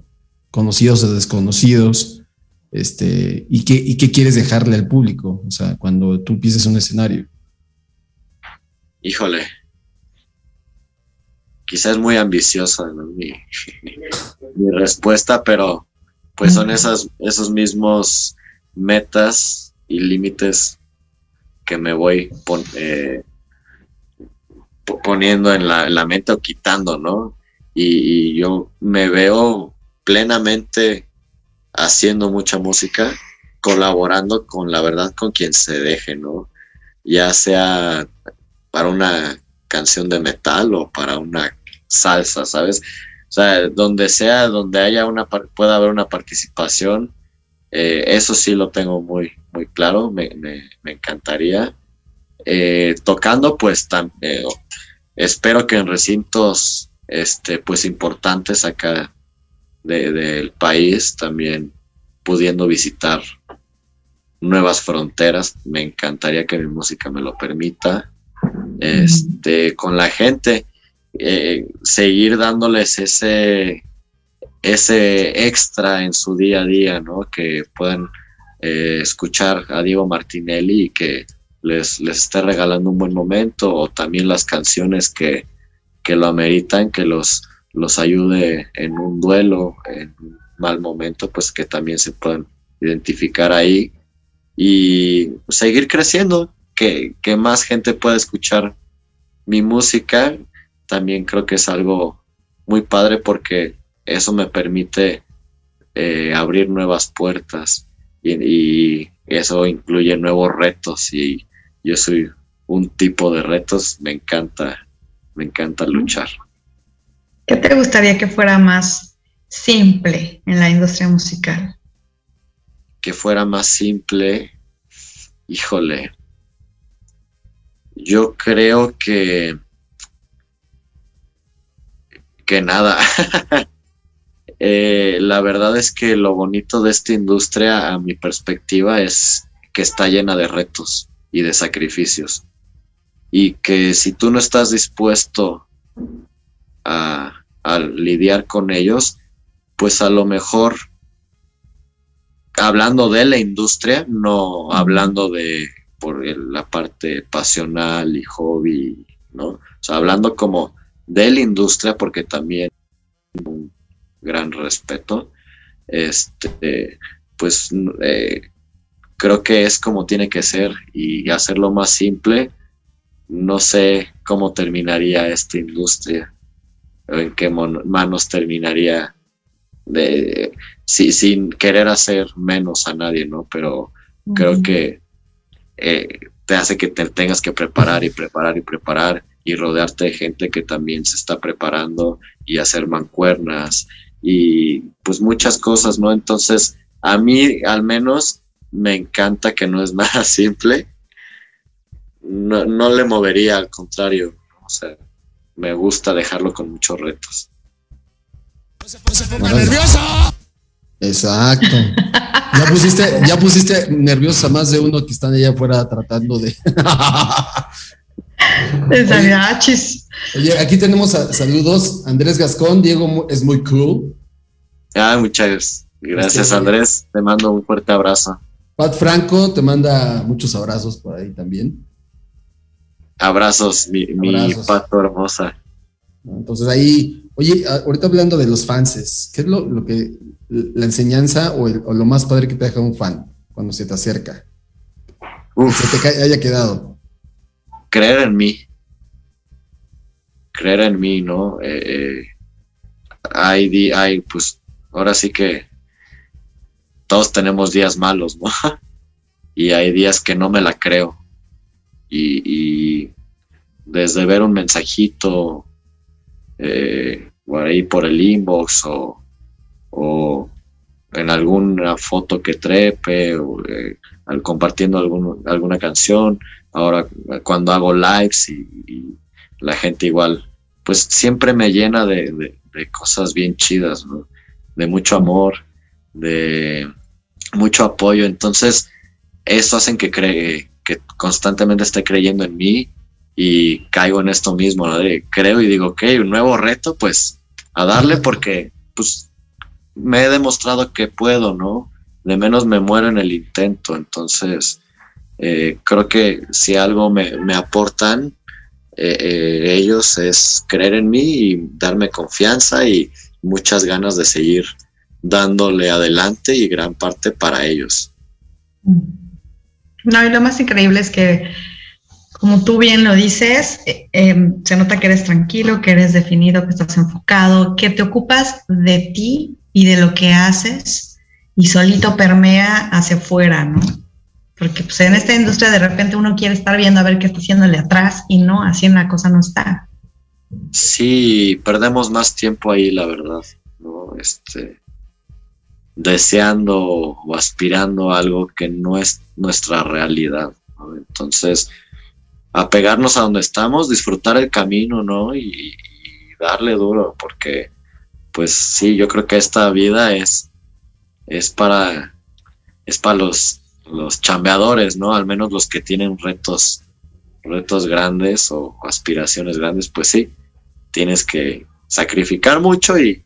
Speaker 4: ¿Conocidos o desconocidos? Este, ¿y, qué, ¿Y qué quieres dejarle al público? O sea, cuando tú pises un escenario.
Speaker 7: Híjole. Quizás es muy ambiciosa ¿no? mi, mi respuesta, pero pues son esas, esos mismos metas y límites que me voy pon- eh, po- poniendo en la, en la mente o quitando, ¿no? Y, y yo me veo plenamente haciendo mucha música, colaborando con la verdad con quien se deje, ¿no? Ya sea para una canción de metal o para una salsa, ¿sabes? O sea, donde sea, donde haya una, pueda haber una participación, eh, eso sí lo tengo muy, muy claro, me, me- me encantaría. Eh, tocando, pues, tam- eh, espero que en recintos, este, pues, importantes acá de- del país, también pudiendo visitar nuevas fronteras, me encantaría que mi música me lo permita este, con la gente, eh, seguir dándoles ese, ese extra en su día a día, ¿no? Que puedan eh, escuchar a Diego Martinelli y que les, les esté regalando un buen momento o también las canciones que, que lo ameritan, que los, los ayude en un duelo, en un mal momento, pues que también se puedan identificar ahí y seguir creciendo, que, que más gente pueda escuchar mi música, también creo que es algo muy padre porque eso me permite eh, abrir nuevas puertas y, y eso incluye nuevos retos y yo soy un tipo de retos, me encanta, me encanta luchar.
Speaker 6: ¿Qué te gustaría que fuera más simple en la industria musical?
Speaker 7: Que fuera más simple, híjole, yo creo que que nada. Eh, la verdad es que lo bonito de esta industria, a mi perspectiva, es que está llena de retos y de sacrificios. Y que si tú no estás dispuesto a, a lidiar con ellos, pues a lo mejor, hablando de la industria, no hablando de por la parte pasional y hobby, ¿no? O sea, hablando como de la industria, porque también un gran respeto, este, pues eh, creo que es como tiene que ser y hacerlo más simple. No sé cómo terminaría esta industria, o en qué manos terminaría de, si- sin querer hacer menos a nadie, ¿no? Pero creo que eh, te hace que te tengas que preparar y preparar y preparar y rodearte de gente que también se está preparando y hacer mancuernas y pues muchas cosas, ¿no? Entonces, a mí al menos me encanta que no es nada simple. No, no le movería, al contrario, o sea, me gusta dejarlo con muchos retos.
Speaker 4: Exacto. Ya pusiste, ya pusiste nerviosa a más de uno que están allá afuera tratando de. Oye, aquí tenemos a- saludos. Andrés Gascón, Diego es muy cool.
Speaker 7: Ah, muchas gracias,
Speaker 4: Este,
Speaker 7: Andrés. Te mando un fuerte abrazo.
Speaker 4: Pat Franco te manda muchos abrazos por ahí también.
Speaker 7: Abrazos, mi, pato hermosa.
Speaker 4: Entonces ahí, oye, ahorita hablando de los fanses, ¿qué es lo, lo que la enseñanza o, el- o lo más padre que te deja un fan cuando se te acerca?
Speaker 7: Uf.
Speaker 4: Se te haya quedado.
Speaker 7: Creer en mí. Creer en mí, ¿no? Eh, eh, hay, hay, pues, ahora sí que todos tenemos días malos, ¿no? y hay días que no me la creo. Y, y desde ver un mensajito eh, ahí por el inbox o, o en alguna foto que trepe o eh, al compartiendo algún- alguna canción ahora cuando hago lives y, y la gente igual, pues siempre me llena de, de- de cosas bien chidas, ¿no? De mucho amor, de mucho apoyo. Entonces, eso hacen que cree, que constantemente esté creyendo en mí y caigo en esto mismo, ¿no? De creo y digo, ok, un nuevo reto, pues a darle porque, pues, me he demostrado que puedo, ¿no? De menos me muero en el intento. Entonces, eh, creo que si algo me, aportan eh, eh, ellos es creer en mí y darme confianza y muchas ganas de seguir dándole adelante y gran parte para ellos.
Speaker 6: No, y lo más increíble es que, como tú bien lo dices, eh, se nota que eres tranquilo, que eres definido, que estás enfocado, que te ocupas de ti y de lo que haces y solito permea hacia afuera, ¿no? Porque pues, en esta industria de repente uno quiere estar viendo a ver qué está haciéndole atrás y no, así la cosa no está.
Speaker 7: Sí, perdemos más tiempo ahí, la verdad, ¿no? Este, deseando o aspirando algo que no es nuestra realidad, ¿no? Entonces, apegarnos a donde estamos, disfrutar el camino, ¿no? Y, y darle duro, porque, pues sí, yo creo que esta vida es, es para, es para los, los chambeadores, ¿no? Al menos los que tienen retos, retos grandes o aspiraciones grandes, pues sí, tienes que sacrificar mucho y,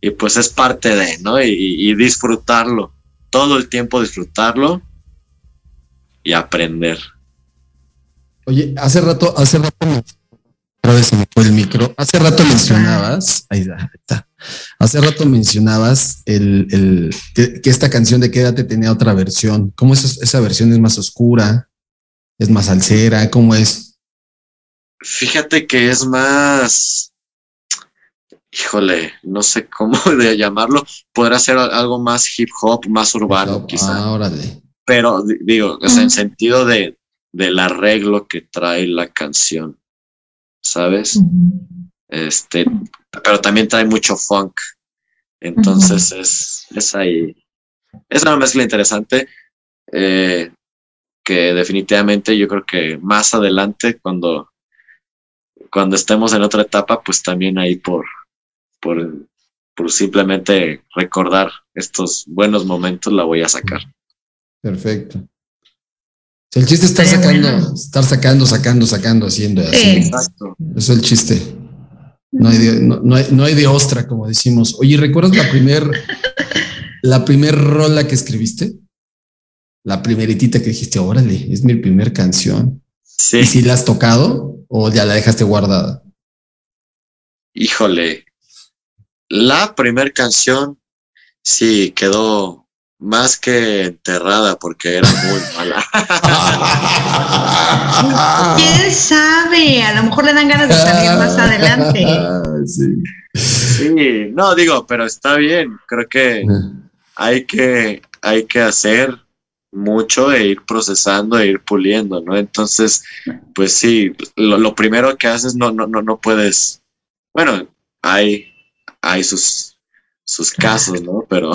Speaker 7: y pues es parte de, ¿no? Y, y disfrutarlo, todo el tiempo disfrutarlo y aprender.
Speaker 4: Oye, hace rato, hace rato, otra vez se me fue el micro. Hace rato mencionabas, ahí está, ahí está. Hace rato mencionabas el, el- que, que esta canción de Quédate tenía otra versión. ¿Cómo es esa versión? ¿Es más oscura? ¿Es más salsera? ¿Cómo es?
Speaker 7: Fíjate que es más, híjole, no sé cómo de llamarlo, podrá ser al- algo más hip hop, más urbano quizá,
Speaker 4: Ah, órale.
Speaker 7: pero di- digo, o sea, en sentido de, del arreglo que trae la canción, ¿sabes? Este, pero también trae mucho funk. Entonces es, es ahí. Es una mezcla interesante. eh, que definitivamente yo creo que más adelante, cuando, cuando estemos en otra etapa, pues también ahí por, por, por simplemente recordar estos buenos momentos la voy a sacar.
Speaker 4: Perfecto. El chiste es estar sacando, estar sacando, sacando, sacando, haciendo así.
Speaker 6: Sí.
Speaker 7: Exacto.
Speaker 4: Eso es el chiste. No hay, de, no, no hay, no hay de ostra, como decimos. Oye, ¿recuerdas la primer, la primer rola que escribiste? La primeritita que dijiste, órale, es mi primer canción.
Speaker 7: Sí,
Speaker 4: ¿Y si la has tocado o ya la dejaste guardada?
Speaker 7: híjole. La primer canción sí quedó más que enterrada porque era muy mala.
Speaker 6: ¿Quién sabe? A lo mejor le dan ganas de salir más adelante.
Speaker 4: Sí.
Speaker 7: Sí, no digo, pero está bien. Creo que hay que, hay que hacer mucho e ir procesando e ir puliendo, ¿no? Entonces, pues sí, lo, lo primero que haces no, no, no, no puedes, bueno, hay, hay sus, sus casos, ¿no? Pero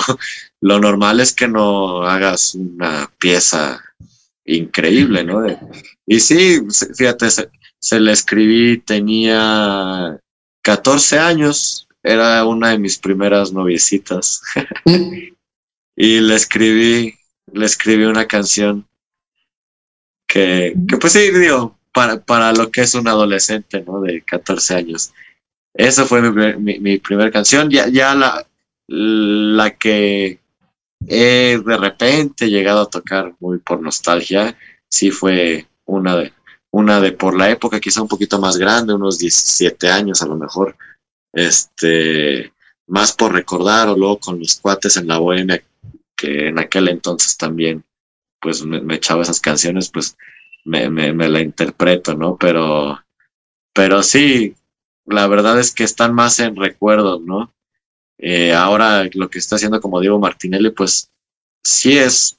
Speaker 7: lo normal es que no hagas una pieza increíble, ¿no? Y sí, fíjate, se, se le escribí, tenía 14 años, era una de mis primeras noviecitas. y le escribí, le escribí una canción que, que pues sí, digo, para, para lo que es un adolescente, ¿no? De 14 años. Esa fue mi, mi, mi primera canción. Ya, ya la, la que he de repente llegado a tocar muy por nostalgia, sí fue una de, una de por la época, quizá un poquito más grande, unos 17 años a lo mejor. Este, más por recordar, o luego con los cuates en la bohemia, que en aquel entonces también, pues me, me echaba esas canciones, pues me, me, me la interpreto, ¿no? Pero, pero sí, la verdad es que están más en recuerdos, ¿no? Eh, ahora lo que está haciendo como Diego Martinelli, pues sí es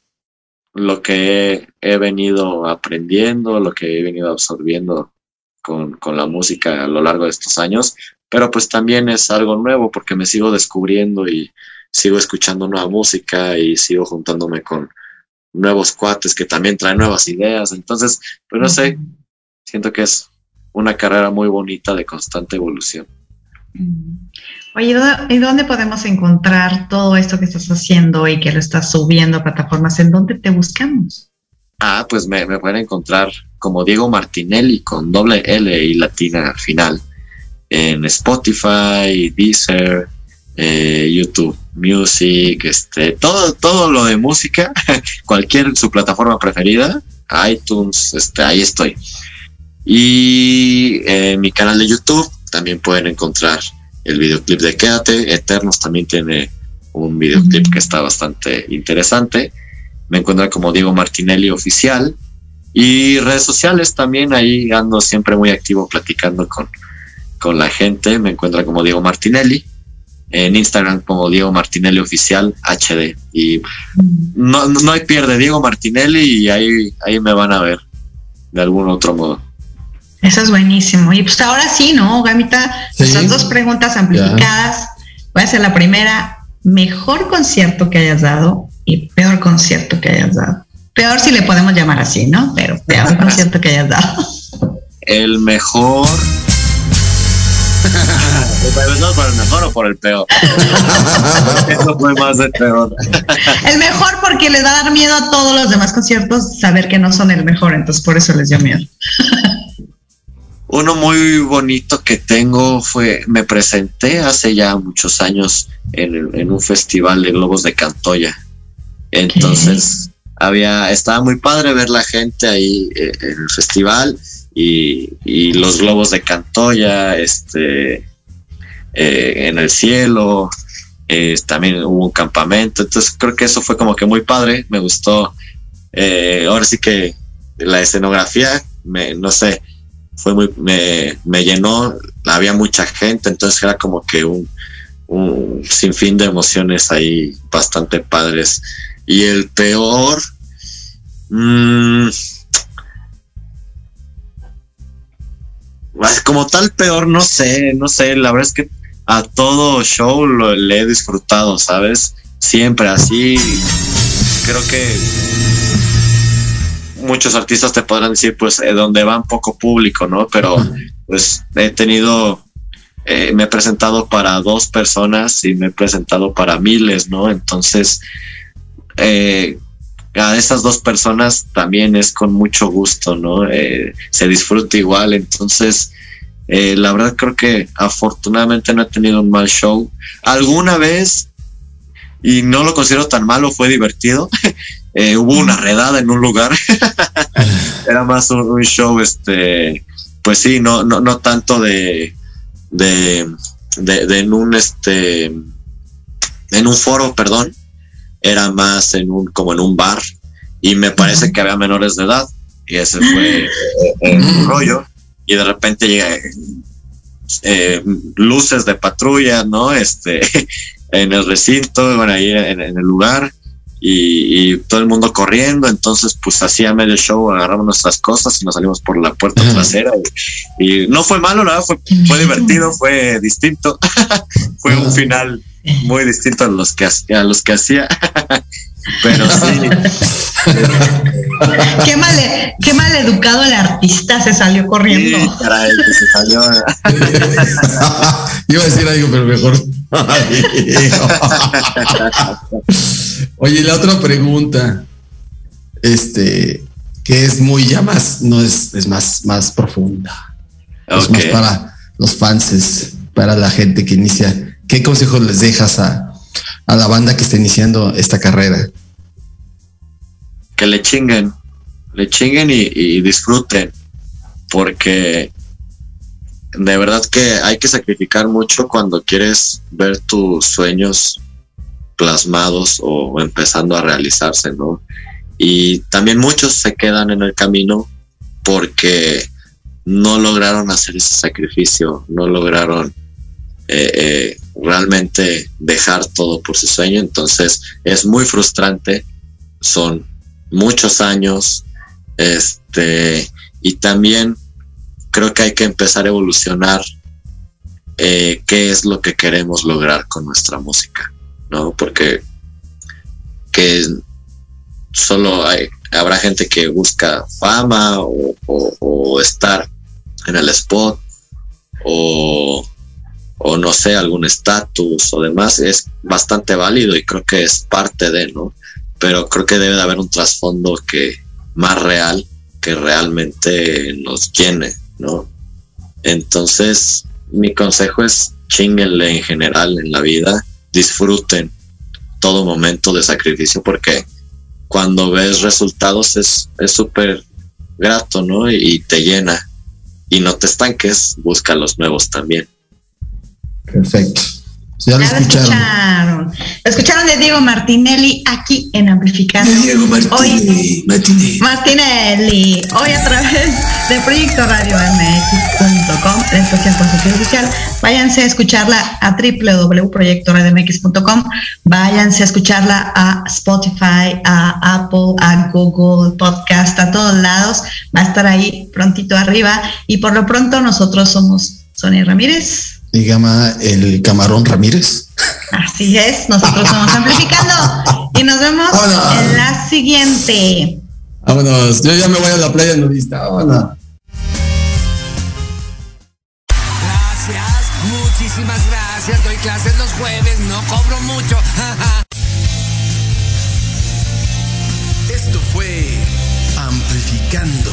Speaker 7: lo que he, venido aprendiendo, lo que he venido absorbiendo con, con la música a lo largo de estos años, pero pues también es algo nuevo porque me sigo descubriendo y sigo escuchando nueva música y sigo juntándome con nuevos cuates que también traen nuevas ideas. Entonces, pues no sé, siento que es una carrera muy bonita de constante evolución.
Speaker 6: Oye, ¿dó- ¿y dónde podemos encontrar todo esto que estás haciendo y que lo estás subiendo a plataformas? ¿En dónde te buscamos?
Speaker 7: Ah, pues me, me pueden encontrar como Diego Martinelli con doble L y latina al final en Spotify, Deezer, eh, YouTube Music, este, todo, todo lo de música, cualquier su plataforma preferida, iTunes, este, ahí estoy. Y en mi canal de YouTube también pueden encontrar el videoclip de Quédate. Eternos también tiene un videoclip que está bastante interesante. Me encuentran como Diego Martinelli Oficial. Y redes sociales también, ahí ando siempre muy activo platicando con, con la gente. Me encuentran como Diego Martinelli. En Instagram como Diego Martinelli Oficial HD. Y no, no hay pierde, Diego Martinelli, y ahí, ahí me van a ver de algún otro modo.
Speaker 6: Eso es buenísimo. Y pues ahora sí, ¿no, Gamita?
Speaker 4: Sí.
Speaker 6: Nuestras dos preguntas amplificadas. Voy a hacer la primera. Mejor concierto que hayas dado y peor concierto que hayas dado. Peor si le podemos llamar así, ¿no? Pero peor concierto que hayas dado.
Speaker 7: El mejor. ¿Empezamos por el mejor o por el peor? Eso fue más de peor.
Speaker 6: El mejor porque les va a dar miedo a todos los demás conciertos saber que no son el mejor, entonces por eso les dio miedo.
Speaker 7: Uno muy bonito que tengo fue, me presenté hace ya muchos años en, un festival de globos de Cantoya. Entonces, había, estaba muy padre ver la gente ahí eh, en el festival y, los globos de Cantoya, este, eh, en el cielo, eh, también hubo un campamento, entonces creo que eso fue como que muy padre, me gustó. Ahora sí que la escenografía, me, no sé, fue muy, me, me llenó, había mucha gente, entonces era como que un, un sinfín de emociones ahí bastante padres. Y el peor, mm, pues, como tal peor, no sé, no sé, la verdad es que a todo show lo, le he disfrutado, ¿sabes? Siempre así, creo que muchos artistas te podrán decir, pues, eh, donde van poco público, ¿no? Pero, pues, he tenido, eh, me he presentado para dos personas y me he presentado para miles, ¿no? Entonces, eh, a esas dos personas también es con mucho gusto, ¿no? Eh, se disfruta igual, entonces, eh, la verdad creo que afortunadamente no he tenido un mal show. Alguna vez, y no lo considero tan malo, fue divertido. eh, hubo una redada en un lugar. Era más un, un show, este, pues sí, no, no, no tanto de, de, de, de en un, este, en un foro, perdón. Era más en un, como en un bar. Y me parece que había menores de edad. Y ese fue eh, el rollo. Y de repente llega eh, luces de patrulla, ¿no? Este, en el recinto, bueno, ahí en, en el lugar, y, y todo el mundo corriendo, entonces pues hacía medio show, agarramos nuestras cosas y nos salimos por la puerta trasera, y, y no fue malo, la verdad, fue, fue divertido, fue distinto, fue un final muy distinto a los que, hacía- a los que hacía, pero sí,
Speaker 6: Qué mal, qué mal educado el artista se salió corriendo.
Speaker 7: sí, caray, que se salió,
Speaker 8: Iba a decir algo, pero mejor. Oye, la otra pregunta, este, que es muy ya más, no es, es más, más profunda. Es más para los fans, para la gente que inicia. ¿Qué consejos les dejas a, a la banda que está iniciando esta carrera?
Speaker 7: que le chinguen, le chinguen y, y disfruten, porque de verdad que hay que sacrificar mucho cuando quieres ver tus sueños plasmados o empezando a realizarse, ¿no? Y también muchos se quedan en el camino porque no lograron hacer ese sacrificio, no lograron eh, eh, realmente dejar todo por su sueño, entonces es muy frustrante, son muchos años, este, y también creo que hay que empezar a evolucionar eh, qué es lo que queremos lograr con nuestra música, ¿no? Porque que solo hay, habrá gente que busca fama o, estar en el spot o, o no sé, algún estatus o demás, es bastante válido y creo que es parte de, ¿no? Pero creo que debe de haber un trasfondo que más real que realmente nos llene, ¿no? Entonces, mi consejo es chinguenle en general en la vida, disfruten todo momento de sacrificio porque cuando ves resultados es es súper grato, ¿no? Y te llena. Y no te estanques, busca los nuevos también.
Speaker 8: Perfecto. Ya lo
Speaker 6: Ya lo
Speaker 8: escucharon.
Speaker 6: escucharon. Lo escucharon de Diego Martinelli aquí en Amplificando.
Speaker 8: Diego
Speaker 6: Hoy,
Speaker 8: Martínez, Martínez.
Speaker 6: Martinelli, hoy a través de Proyecto Radio MX.com, la estación consultoría oficial. Váyanse a escucharla a www.proyectoradiomx.com. Váyanse a escucharla a Spotify, a Apple, a Google Podcast, a todos lados. Va a estar ahí prontito arriba. Y por lo pronto nosotros somos Sonia Ramírez.
Speaker 8: Llama el Camarón Ramírez.
Speaker 6: Así es, nosotros somos Amplificando. Y nos vemos
Speaker 8: Hola.
Speaker 6: en la siguiente.
Speaker 8: Vámonos. Yo ya me voy a la playa nudista. Vámonos.
Speaker 9: Gracias, muchísimas gracias. Doy clases los jueves, no cobro mucho.
Speaker 10: Esto fue Amplificando